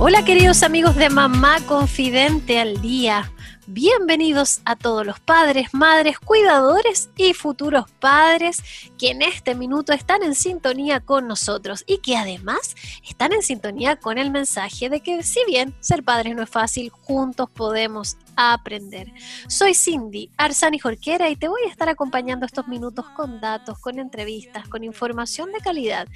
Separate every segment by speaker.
Speaker 1: Hola queridos amigos de Mamá Confidente al Día. Bienvenidos a todos los padres, madres, cuidadores y futuros padres que en este minuto están en sintonía con nosotros y que además están en sintonía con el mensaje de que si bien ser padres no es fácil, juntos podemos aprender. Soy Cindy Arzani Jorquera y te voy a estar acompañando estos minutos con datos, con entrevistas, con información de calidad,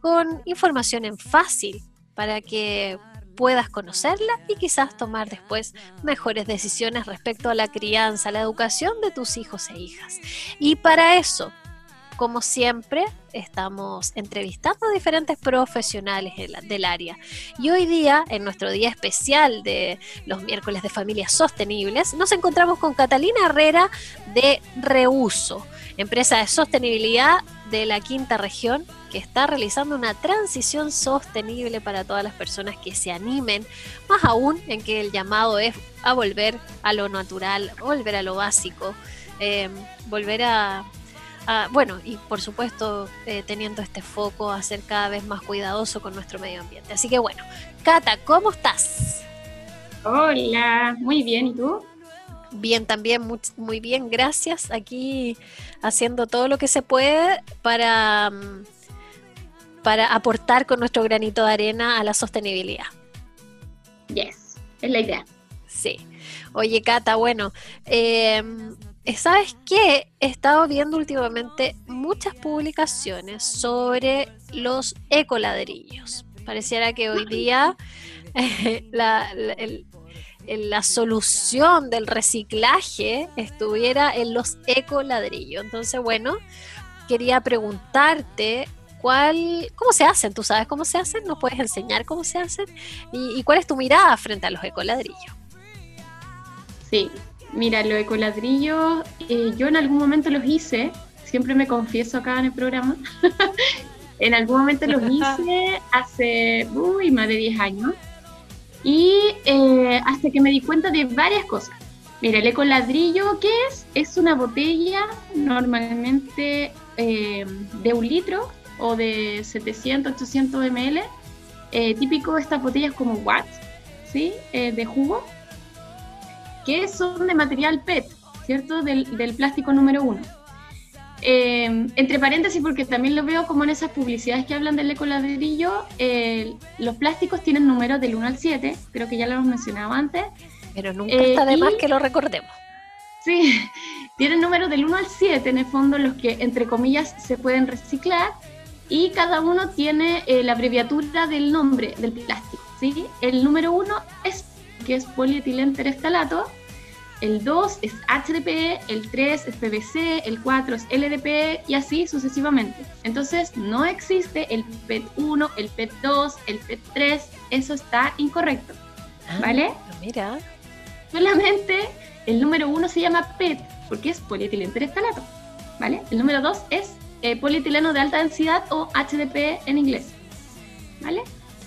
Speaker 1: con información en fácil para que puedas conocerla y quizás tomar después mejores decisiones respecto a la crianza, la educación de tus hijos e hijas. Y para eso, como siempre, estamos entrevistando a diferentes profesionales del área. Y hoy día, en nuestro día especial de los miércoles de familias sostenibles, nos encontramos con Catalina Herrera de Reuso, empresa de sostenibilidad de la quinta región que está realizando una transición sostenible para todas las personas que se animen, más aún en que el llamado es a volver a lo natural, volver a lo básico, em, volver a, bueno, y por supuesto eh, teniendo este foco a ser cada vez más cuidadoso con nuestro medio ambiente. Así que bueno, Cata, ¿cómo estás?
Speaker 2: Hola, muy bien, ¿y tú?
Speaker 1: Bien, también muy, bien, gracias. Aquí haciendo todo lo que se puede para, mm, para aportar con nuestro granito de arena a la sostenibilidad.
Speaker 2: Yes, es la idea.
Speaker 1: Sí. Oye, Cata, bueno, em, ¿sabes qué? He estado viendo últimamente muchas publicaciones sobre los ecoladrillos. Pareciera que hoy día la, la solución del reciclaje estuviera en los ecoladrillos. Entonces, bueno, quería preguntarte cuál, cómo se hacen, tú sabes cómo se hacen, nos puedes enseñar cómo se hacen y, cuál es tu mirada frente a los ecoladrillos.
Speaker 2: Sí, mira, los ecoladrillos, eh, yo en algún momento los hice, siempre me confieso acá en el programa, en algún momento los hice hace, uy, más de 10 años y eh, hasta que me di cuenta de varias cosas. Mira, el ecoladrillo, ¿qué es? Es una botella normalmente eh, de un litro o de 700, 800 ml. Eh, típico de estas botellas como Watt, ¿sí? de jugo, que son de material PET, ¿cierto? Del, del plástico número uno. Eh, entre paréntesis, porque también lo veo como en esas publicidades que hablan del ecoladrillo, eh, los plásticos tienen números del 1 al 7, creo que ya lo hemos mencionado antes.
Speaker 1: Pero nunca está de eh, más que lo recordemos.
Speaker 2: Sí, tienen números del 1 al 7, en el fondo, los que, entre comillas, se pueden reciclar, y cada uno tiene la abreviatura del nombre del plástico. ¿sí? El número 1 es que es polietilenter-estalato el 2 es HDPE, el 3 es PVC, el 4 es LDPE y así sucesivamente. Entonces no existe el PET 1, el PET 2, el PET 3, eso está incorrecto. Ah, ¿Vale?
Speaker 1: Mira.
Speaker 2: Solamente el número 1 se llama PET porque es polietileno terestalato. ¿Vale? El número 2 es eh, polietileno de alta densidad o HDPE en inglés. ¿Vale?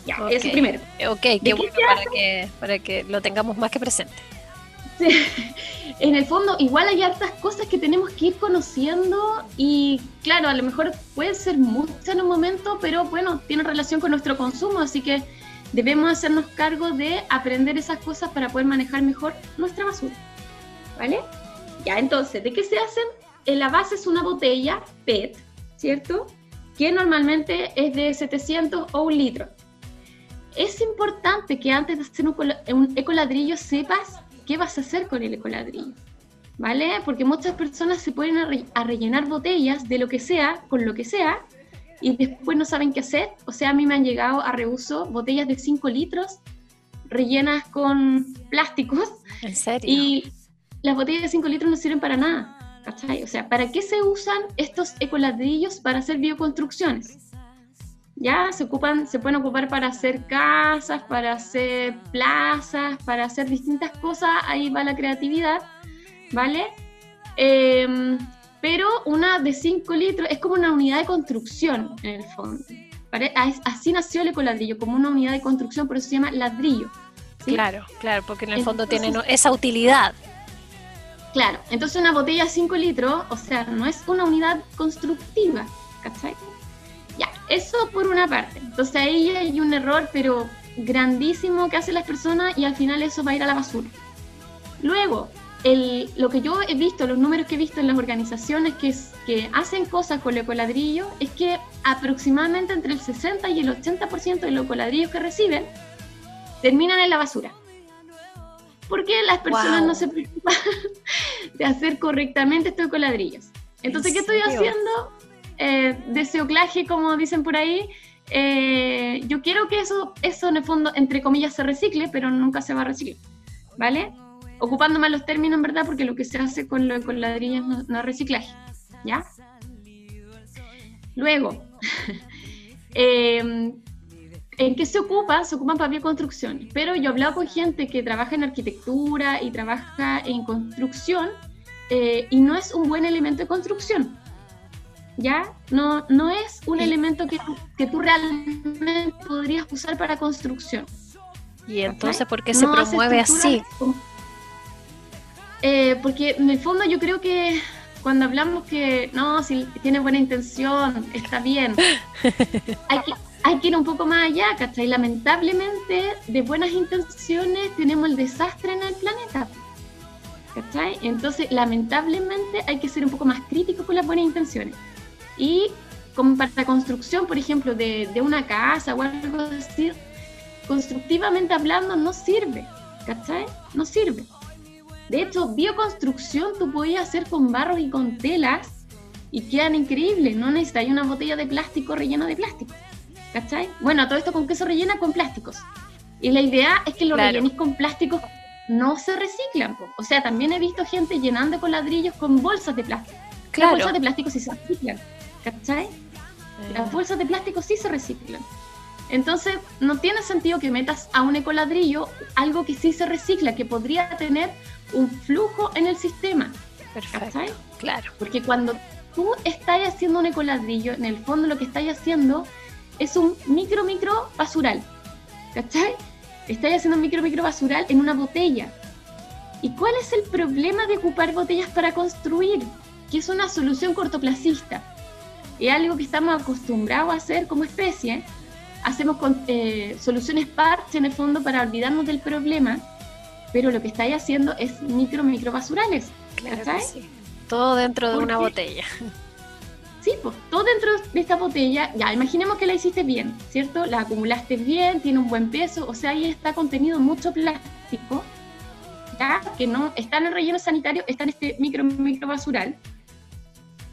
Speaker 1: Ya, eso primero. Ok, qué bueno para que, para que lo tengamos más que presente.
Speaker 2: en el fondo igual hay hartas cosas que tenemos que ir conociendo y claro, a lo mejor puede ser mucho en un momento, pero bueno, tiene relación con nuestro consumo, así que debemos hacernos cargo de aprender esas cosas para poder manejar mejor nuestra basura. ¿Vale? Ya, entonces, ¿de qué se hacen? En la base es una botella PET, ¿cierto? Que normalmente es de 700 o un litro. Es importante que antes de hacer un ecoladrillo sepas qué vas a hacer con el ecoladrillo. ¿Vale? Porque muchas personas se pueden a, rellenar botellas de lo que sea, con lo que sea, y después no saben qué hacer. O sea, a mí me han llegado a reuso botellas de 5 litros rellenas con plásticos.
Speaker 1: ¿En serio?
Speaker 2: Y las botellas de 5 litros no sirven para nada. ¿Cachai? O sea, ¿para qué se usan estos ecoladrillos para hacer bioconstrucciones? Ya se ocupan, se pueden ocupar para hacer casas, para hacer plazas, para hacer distintas cosas, ahí va la creatividad, ¿vale? Em, pero una de 5 litros es como una unidad de construcción en el fondo. Así nació el ecoladrillo, como una unidad de construcción, por eso se llama ladrillo.
Speaker 1: Claro, claro, porque en el fondo tiene esa utilidad.
Speaker 2: Claro, entonces una botella de 5 litros, o sea, no es una unidad constructiva, ¿cachai? Ya, eso por una parte. Entonces ahí hay un error, pero grandísimo que hacen las personas y al final eso va a ir a la basura. Luego, el, lo que yo he visto, los números que he visto en las organizaciones que, que hacen cosas con el ecoladrillo, es que aproximadamente entre el 60 y el 80% de los ecoladrillos que reciben terminan en la basura. Porque las personas no se preocupan de hacer correctamente estos ecoladrillos. Entonces, ¿qué estoy haciendo? Eh, deseoclaje, como dicen por ahí. Eh, yo quiero que eso, eso en el fondo, entre comillas, se recicle, pero nunca se va a reciclar. ¿Vale? ocupando más los términos, en verdad, porque lo que se hace con, lo, con ladrillos no, es reciclaje, ¿ya? Luego, em, ¿en qué se ocupa? Se ocupan para bioconstrucción, pero yo he hablado con gente que trabaja en arquitectura y trabaja en construcción eh, y no es un buen elemento de construcción. ¿Ya? No, no es un elemento que, que tú realmente podrías usar para construcción.
Speaker 1: ¿Y entonces por qué se promueve así?
Speaker 2: Eh, porque en el fondo yo creo que cuando hablamos que no, si tiene buena intención, está bien, hay que, hay que ir un poco más allá, ¿cachai? Lamentablemente, de buenas intenciones tenemos el desastre en el planeta, ¿cachai? Entonces, lamentablemente hay que ser un poco más crítico con las buenas intenciones. Y como para la construcción, por ejemplo, de, de una casa o algo así, constructivamente hablando, no sirve, ¿cachai? No sirve. De hecho, bioconstrucción tú podías hacer con barro y con telas y quedan increíbles. No necesitas una botella de plástico rellena de plástico. ¿Cachai? Bueno, todo esto con qué se rellena con plásticos. Y la idea es que los rellenis con plásticos no se reciclan. O sea, también he visto gente llenando con ladrillos con bolsas de plástico. Las bolsas de plástico sí se reciclan. ¿Cachai? Las bolsas de plástico sí se reciclan. Entonces, no tiene sentido que metas a un ecoladrillo algo que sí se recicla, que podría tener un flujo en el sistema.
Speaker 1: Perfecto. Claro.
Speaker 2: Porque cuando tú estás haciendo un ecoladrillo, en el fondo lo que estás haciendo es un micro, micro basural. ¿Cachai? Estás haciendo un micro, micro basural en una botella. ¿Y cuál es el problema de ocupar botellas para construir? Que es una solución cortoplacista. Es algo que estamos acostumbrados a hacer como especie. Hacemos con, eh, soluciones parche en el fondo para olvidarnos del problema pero lo que estáis haciendo es micro, micro basurales.
Speaker 1: Claro Todo dentro de una botella.
Speaker 2: Sí, pues todo dentro de esta botella, ya, imaginemos que la hiciste bien, ¿cierto? La acumulaste bien, tiene un buen peso, o sea, ahí está contenido mucho plástico, ya, que no está en el relleno sanitario, está en este micro, micro basural.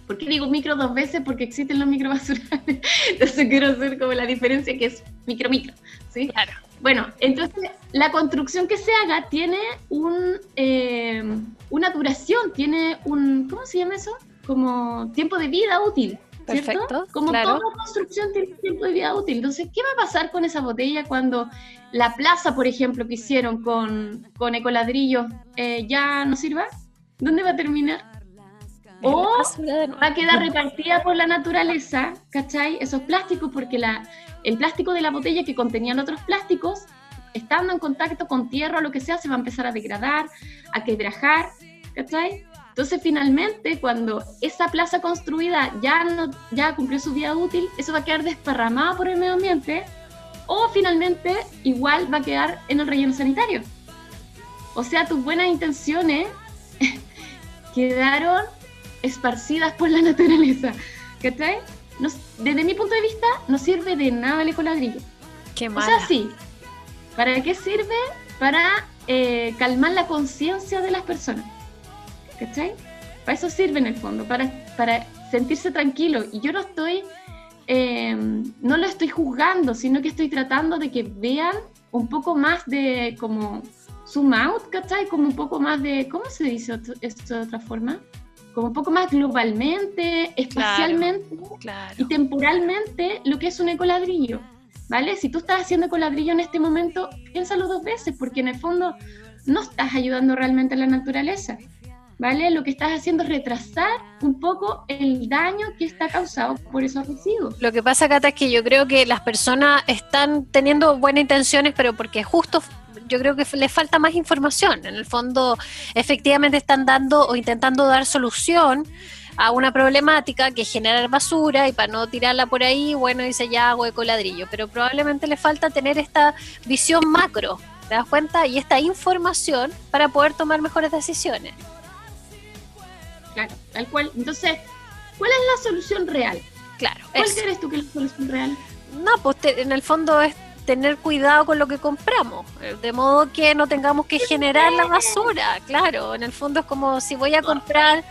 Speaker 2: ¿Por qué digo micro dos veces? Porque existen los microbasurales. Entonces quiero hacer como la diferencia que es micro, micro, ¿sí?
Speaker 1: Claro.
Speaker 2: Bueno, entonces la construcción que se haga tiene un, eh, una duración, tiene un, ¿cómo se llama eso? Como tiempo de vida útil. ¿cierto?
Speaker 1: Perfecto.
Speaker 2: Como toda construcción tiene tiempo de vida útil. Entonces, ¿qué va a pasar con esa botella cuando la plaza, por ejemplo, que hicieron con, con ecoladrillo eh, ya no sirva? ¿Dónde va a terminar? O va a quedar repartida por la naturaleza, ¿cachai? Esos plásticos, porque la, el plástico de la botella que contenían otros plásticos, estando en contacto con tierra o lo que sea, se va a empezar a degradar, a quebrajar, ¿cachai? Entonces, finalmente, cuando esa plaza construida ya, no, ya cumplió su vida útil, eso va a quedar desparramado por el medio ambiente, o finalmente, igual va a quedar en el relleno sanitario. O sea, tus buenas intenciones quedaron esparcidas por la naturaleza. ¿Cachai? desde mi punto de vista, no sirve de nada el ecoladrillo.
Speaker 1: Qué
Speaker 2: O sea, sí. ¿Para qué sirve? Para eh, calmar la conciencia de las personas. ¿Cachai? Para eso sirve en el fondo, para, para sentirse tranquilo. Y yo no estoy, em, no lo estoy juzgando, sino que estoy tratando de que vean un poco más de como zoom out, ¿cachai? Como un poco más de, ¿cómo se dice esto de otra forma? Como un poco más globalmente, espacialmente y temporalmente lo que es un ecoladrillo. ¿Vale? Si tú estás haciendo ecoladrillo en este momento, piénsalo dos veces, porque en el fondo no estás ayudando realmente a la naturaleza. ¿Vale? Lo que estás haciendo es retrasar un poco el daño que está causado por esos residuos.
Speaker 1: Lo que pasa, Cata, es que yo creo que las personas están teniendo buenas intenciones, pero porque justo yo creo que les falta más información. En el fondo, efectivamente están dando o intentando dar solución a una problemática que es generar basura y para no tirarla por ahí, bueno, dice ya hago ecoladrillo, pero probablemente le falta tener esta visión macro, ¿te das cuenta? Y esta información para poder tomar mejores decisiones.
Speaker 2: Claro, tal cual. Entonces, ¿cuál es la solución real?
Speaker 1: Claro.
Speaker 2: ¿Cuál crees tú que es la solución real?
Speaker 1: No, pues en el fondo es tener cuidado con lo que compramos, eh, de modo que no tengamos que generar la basura, claro, en el fondo es como si voy a comprar,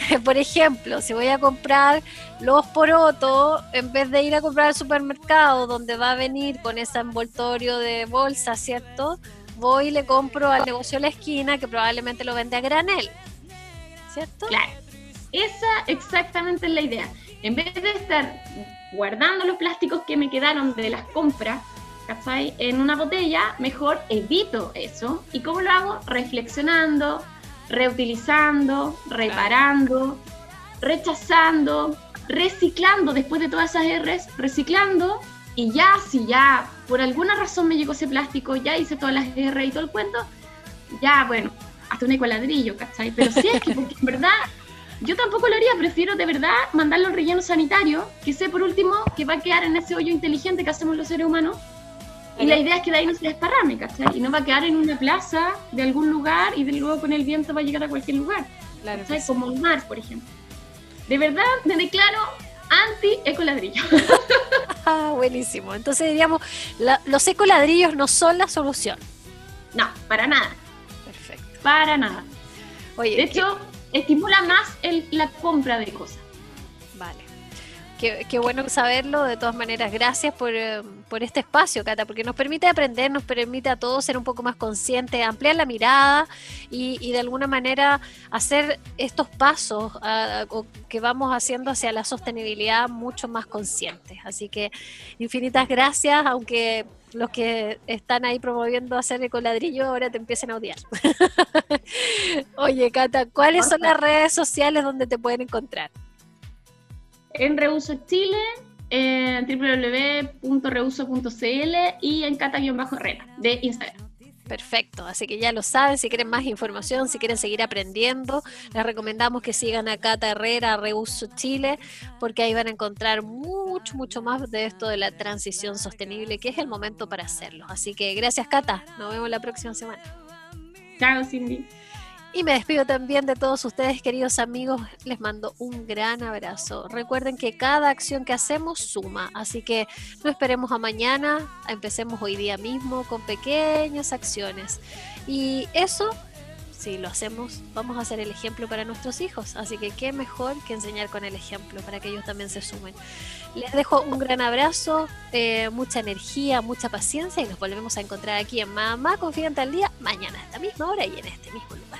Speaker 1: por ejemplo, si voy a comprar los porotos, en vez de ir a comprar al supermercado donde va a venir con ese envoltorio de bolsa, ¿cierto? Voy y le compro al negocio de la esquina que probablemente lo vende a granel, ¿cierto?
Speaker 2: Claro, esa exactamente es la idea. En vez de estar guardando los plásticos que me quedaron de las compras, en una botella, mejor evito eso. ¿Y cómo lo hago? Reflexionando, reutilizando, reparando, rechazando, reciclando después de todas esas R's, reciclando y ya, si ya por alguna razón me llegó ese plástico, ya hice todas las R y todo el cuento, ya, bueno, hasta un ecoladrillo, ¿cachai? Pero si es que, porque en verdad, yo tampoco lo haría, prefiero de verdad mandarlo al relleno sanitario, que sé por último que va a quedar en ese hoyo inteligente que hacemos los seres humanos, y la idea es que de ahí no se desparrame, ¿cachai? Y no va a quedar en una plaza de algún lugar y de luego con el viento va a llegar a cualquier lugar. Claro ¿cachai? Como el mar, por ejemplo. De verdad, me declaro anti-ecoladrillo.
Speaker 1: ah, buenísimo. Entonces diríamos, los ecoladrillos no son la solución.
Speaker 2: No, para nada.
Speaker 1: Perfecto.
Speaker 2: Para nada. Oye, de hecho, estimula más el, la compra de cosas.
Speaker 1: Qué, bueno saberlo, de todas maneras, gracias eh, por, este espacio, Cata, porque nos permite aprender, nos permite a todos ser un poco más conscientes, ampliar la mirada y, de alguna manera hacer estos pasos que vamos haciendo hacia la sostenibilidad mucho más conscientes. Así que infinitas gracias, aunque los que están ahí promoviendo hacer ecoladrillo ahora te empiecen a odiar. Oye, Cata, ¿cuáles son las redes sociales donde te pueden encontrar?
Speaker 2: En Reuso Chile, en www.reuso.cl y en cata-herrera de Instagram.
Speaker 1: Perfecto, así que ya lo saben, si quieren más información, si quieren seguir aprendiendo, les recomendamos que sigan a Cata Herrera, Reuso Chile, porque ahí van a encontrar mucho, mucho más de esto de la transición sostenible, que es el momento para hacerlo. Así que gracias Cata, nos vemos la próxima semana.
Speaker 2: Chao Cindy.
Speaker 1: Y me despido también de todos ustedes, queridos amigos. Les mando un gran abrazo. Recuerden que cada acción que hacemos suma, así que no esperemos a mañana, empecemos hoy día mismo con pequeñas acciones. Y eso, si lo hacemos, vamos a ser el ejemplo para nuestros hijos. Así que qué mejor que enseñar con el ejemplo para que ellos también se sumen. Les dejo un gran abrazo, eh, mucha energía, mucha paciencia y nos volvemos a encontrar aquí en Mamá Confidente al Día mañana a esta misma hora y en este mismo lugar.